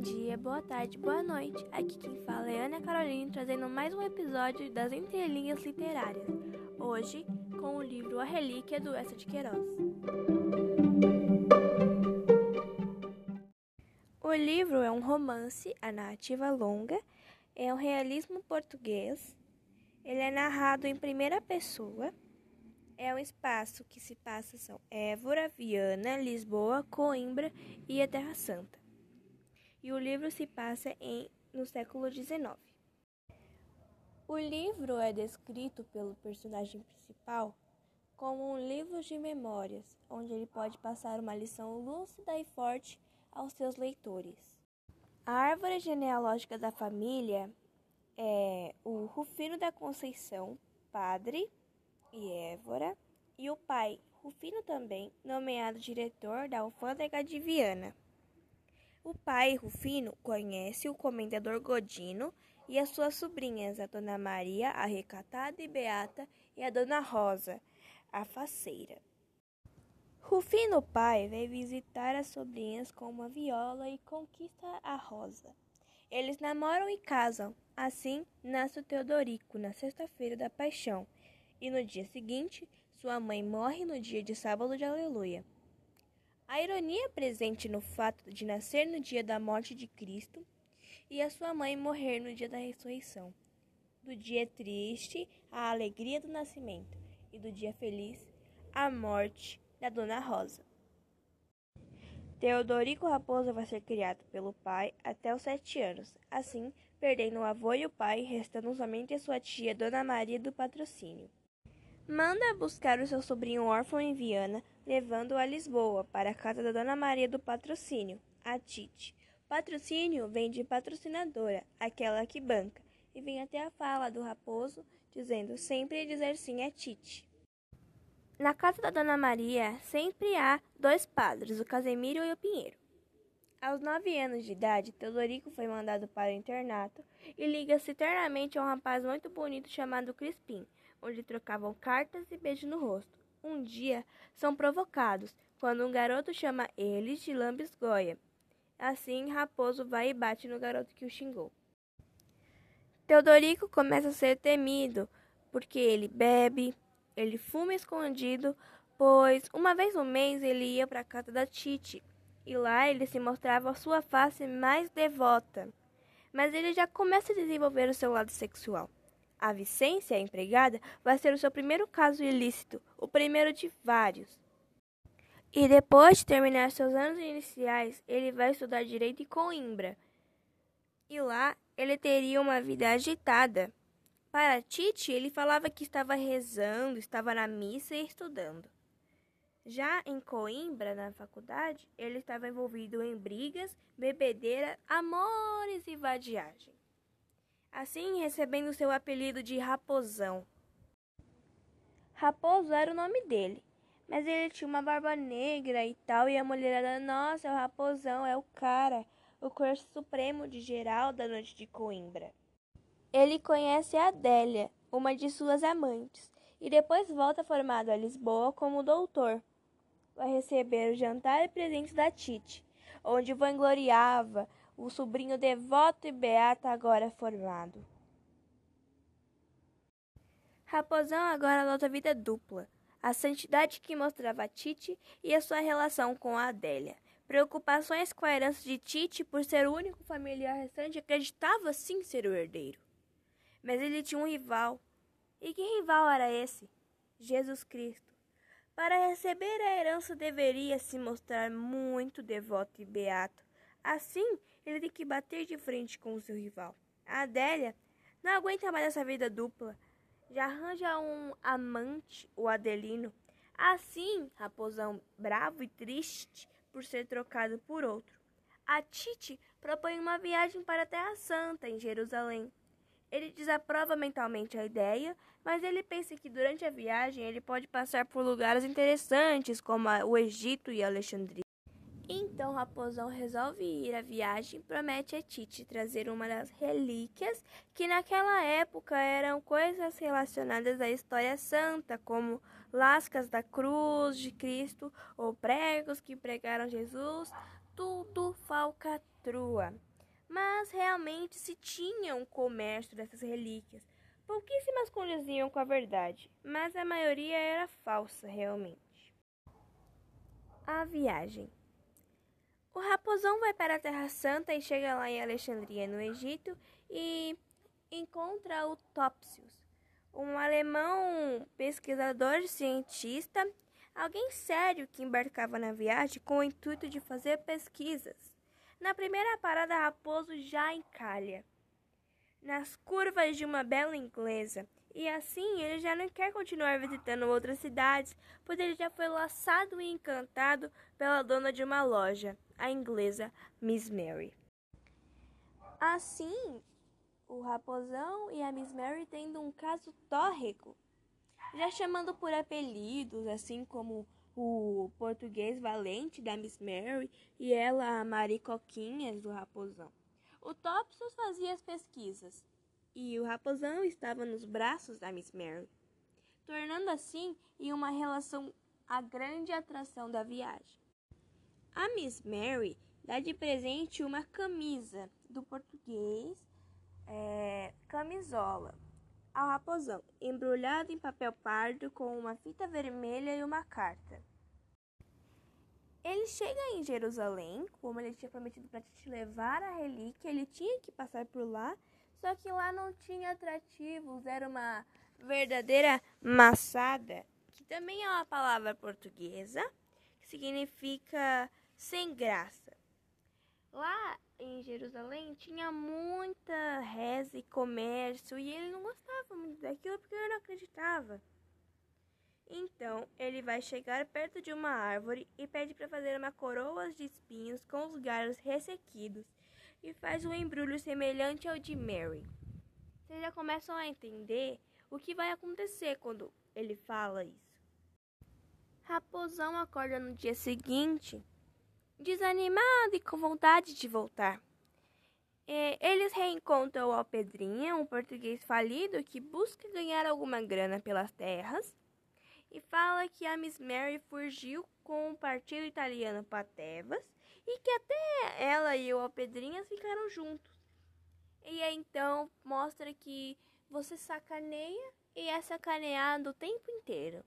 dia, boa tarde, boa noite. Aqui quem fala é Ana Carolina, trazendo mais um episódio das Entrelinhas Literárias. Hoje, com o livro A Relíquia do Essa de Queiroz. O livro é um romance, a narrativa longa, é um realismo português. Ele é narrado em primeira pessoa. É um espaço que se passa são Évora, Viana, Lisboa, Coimbra e a Terra Santa e o livro se passa em, no século XIX. O livro é descrito pelo personagem principal como um livro de memórias, onde ele pode passar uma lição lúcida e forte aos seus leitores. A árvore genealógica da família é o Rufino da Conceição, padre, e Évora, e o pai, Rufino também, nomeado diretor da alfândega de Viana. O pai, Rufino, conhece o comendador Godino e as suas sobrinhas, a Dona Maria, a recatada e beata, e a Dona Rosa, a faceira. Rufino, pai, vai visitar as sobrinhas com uma viola e conquista a Rosa. Eles namoram e casam. Assim, nasce o Teodorico na sexta-feira da paixão, e no dia seguinte, sua mãe morre no dia de sábado de aleluia. A ironia presente no fato de nascer no dia da morte de Cristo e a sua mãe morrer no dia da ressurreição. Do dia triste, a alegria do nascimento, e do dia feliz, a morte da Dona Rosa. Teodorico Raposo vai ser criado pelo pai até os sete anos, assim, perdendo o avô e o pai, restando somente a sua tia Dona Maria do Patrocínio. Manda buscar o seu sobrinho órfão em Viana, levando-o a Lisboa, para a casa da Dona Maria do Patrocínio, a Tite. Patrocínio vem de patrocinadora, aquela que banca, e vem até a fala do raposo, dizendo sempre dizer sim a Tite. Na casa da Dona Maria sempre há dois padres, o Casemiro e o Pinheiro. Aos nove anos de idade, Teodorico foi mandado para o internato e liga-se eternamente a um rapaz muito bonito chamado Crispim, onde trocavam cartas e beijos no rosto. Um dia, são provocados quando um garoto chama eles de lambisgoia. Assim, Raposo vai e bate no garoto que o xingou. Teodorico começa a ser temido porque ele bebe, ele fuma escondido, pois uma vez no mês ele ia para a casa da Tite e lá ele se mostrava a sua face mais devota. Mas ele já começa a desenvolver o seu lado sexual. A Vicência, a empregada, vai ser o seu primeiro caso ilícito, o primeiro de vários. E depois de terminar seus anos iniciais, ele vai estudar direito em Coimbra. E lá ele teria uma vida agitada. Para Tite, ele falava que estava rezando, estava na missa e estudando. Já em Coimbra, na faculdade, ele estava envolvido em brigas, bebedeira, amores e vadiagem assim recebendo seu apelido de Raposão. Raposo era o nome dele, mas ele tinha uma barba negra e tal, e a mulherada, nossa, é o Raposão, é o cara, o crush supremo de geral da noite de Coimbra. Ele conhece a Adélia, uma de suas amantes, e depois volta formado a Lisboa como doutor. Vai receber o jantar e presentes da Tite, onde vangloriava o sobrinho devoto e beata agora formado. Raposão agora adota vida dupla, a santidade que mostrava a Tite e a sua relação com a Adélia. Preocupações com a herança de Tite por ser o único familiar restante acreditava sim ser o herdeiro. Mas ele tinha um rival. E que rival era esse? Jesus Cristo. Para receber a herança deveria se mostrar muito devoto e beato. Assim, ele tem que bater de frente com o seu rival. A Adélia não aguenta mais essa vida dupla. Já arranja um amante, o Adelino. Assim, Raposão, bravo e triste por ser trocado por outro. A Tite propõe uma viagem para a Terra Santa, em Jerusalém. Ele desaprova mentalmente a ideia, mas ele pensa que durante a viagem ele pode passar por lugares interessantes, como o Egito e Alexandria. Então Raposão resolve ir à viagem e promete a Tite trazer uma das relíquias que naquela época eram coisas relacionadas à história santa, como lascas da cruz de Cristo ou pregos que pregaram Jesus, tudo falcatrua. mas realmente se tinha um comércio dessas relíquias. Pouquíssimas condiziam com a verdade, mas a maioria era falsa realmente. A viagem. O raposão vai para a Terra Santa e chega lá em Alexandria, no Egito, e encontra o Topsius, um alemão pesquisador cientista, alguém sério que embarcava na viagem com o intuito de fazer pesquisas. Na primeira parada, Raposo já encalha nas curvas de uma bela inglesa, e assim ele já não quer continuar visitando outras cidades, pois ele já foi laçado e encantado pela dona de uma loja, a inglesa Miss Mary. Assim, o Raposão e a Miss Mary tendo um caso tórrico, já chamando por apelidos, assim como o português valente da Miss Mary e ela a Mari Coquinhas do Raposão. O Topsius fazia as pesquisas e o Raposão estava nos braços da Miss Mary, tornando assim em uma relação a grande atração da viagem. A Miss Mary dá de presente uma camisa do português é, camisola ao raposão, embrulhado em papel pardo com uma fita vermelha e uma carta. Ele chega em Jerusalém, como ele tinha prometido para te levar a relíquia, ele tinha que passar por lá, só que lá não tinha atrativos, era uma verdadeira maçada, que também é uma palavra portuguesa, que significa sem graça. Lá em Jerusalém tinha muita reza e comércio e ele não gostava muito daquilo porque ele não acreditava. Então ele vai chegar perto de uma árvore e pede para fazer uma coroa de espinhos com os galhos ressequidos e faz um embrulho semelhante ao de Mary. Vocês já começam a entender o que vai acontecer quando ele fala isso. Raposão acorda no dia seguinte desanimado e com vontade de voltar. Eles reencontram o Alpedrinha, um português falido que busca ganhar alguma grana pelas terras, e fala que a Miss Mary fugiu com o partido italiano Patevas e que até ela e o Alpedrinha ficaram juntos. E aí então mostra que você sacaneia e é sacaneado o tempo inteiro.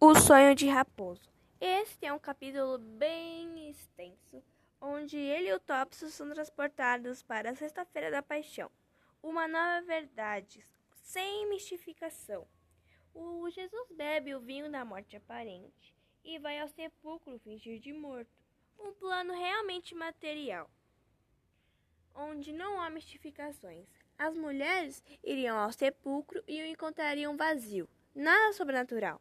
O sonho de Raposo. Este é um capítulo bem extenso, onde ele e o Topsius são transportados para a Sexta-feira da Paixão, uma nova verdade, sem mistificação. O Jesus bebe o vinho da morte aparente e vai ao sepulcro fingir de morto, um plano realmente material, onde não há mistificações. As mulheres iriam ao sepulcro e o encontrariam vazio, nada sobrenatural.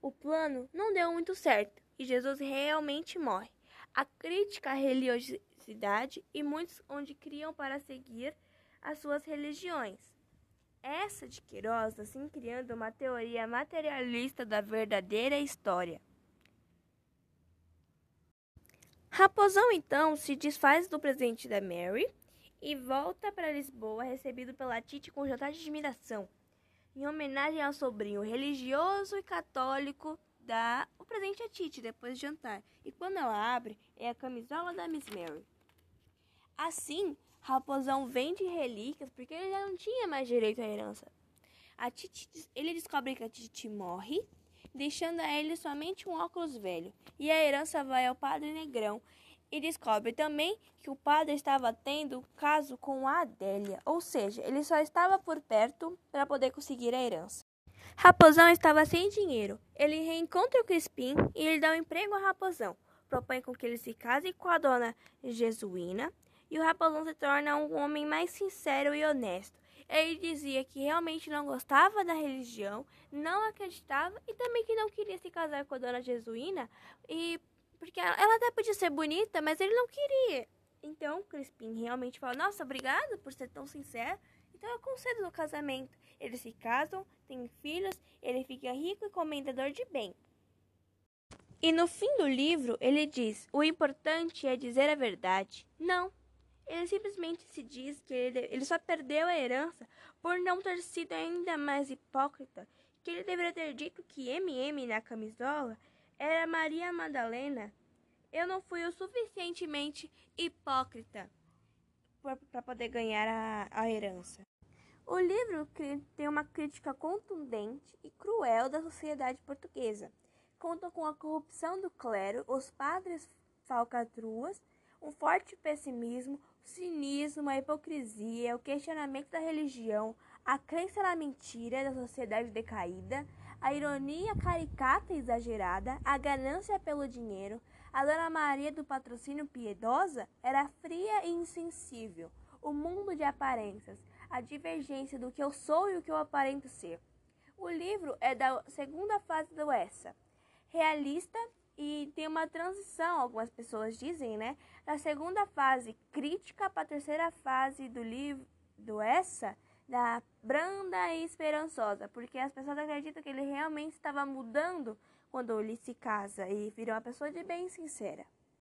O plano não deu muito certo e Jesus realmente morre. A crítica à religiosidade e muitos onde criam para seguir as suas religiões. Essa de Queiroz, assim criando uma teoria materialista da verdadeira história. Raposão então se desfaz do presente da Mary e volta para Lisboa, recebido pela Tite com jantar de admiração em homenagem ao sobrinho religioso e católico, dá o presente a Titi depois de jantar. E quando ela abre, é a camisola da Miss Mary. Assim, Raposão vende relíquias porque ele já não tinha mais direito à herança. A Titi, ele descobre que a Titi morre, deixando a ele somente um óculos velho. E a herança vai ao padre Negrão, e descobre também que o padre estava tendo caso com a Adélia, ou seja, ele só estava por perto para poder conseguir a herança. Raposão estava sem dinheiro. Ele reencontra o Crispim e ele dá um emprego a Raposão. Propõe com que ele se case com a dona Jesuína e o Raposão se torna um homem mais sincero e honesto. Ele dizia que realmente não gostava da religião, não acreditava e também que não queria se casar com a dona Jesuína e porque ela até podia ser bonita, mas ele não queria. Então, Crispim realmente fala: Nossa, obrigado por ser tão sincero. Então, eu concedo o casamento. Eles se casam, têm filhos, ele fica rico e comendador de bem. E no fim do livro, ele diz: O importante é dizer a verdade. Não. Ele simplesmente se diz que ele, ele só perdeu a herança por não ter sido ainda mais hipócrita, que ele deveria ter dito que MM na camisola era Maria Madalena, eu não fui o suficientemente hipócrita para poder ganhar a, a herança. O livro tem uma crítica contundente e cruel da sociedade portuguesa. Conta com a corrupção do clero, os padres falcatruas, um forte pessimismo, o cinismo, a hipocrisia, o questionamento da religião, a crença na mentira da sociedade decaída, a ironia caricata e exagerada, a ganância pelo dinheiro, a Dona Maria do patrocínio piedosa era fria e insensível. O mundo de aparências, a divergência do que eu sou e o que eu aparento ser. O livro é da segunda fase do Essa, realista e tem uma transição, algumas pessoas dizem, né? Da segunda fase crítica para a terceira fase do livro do Essa, da branda e esperançosa, porque as pessoas acreditam que ele realmente estava mudando quando ele se casa e vira uma pessoa de bem sincera.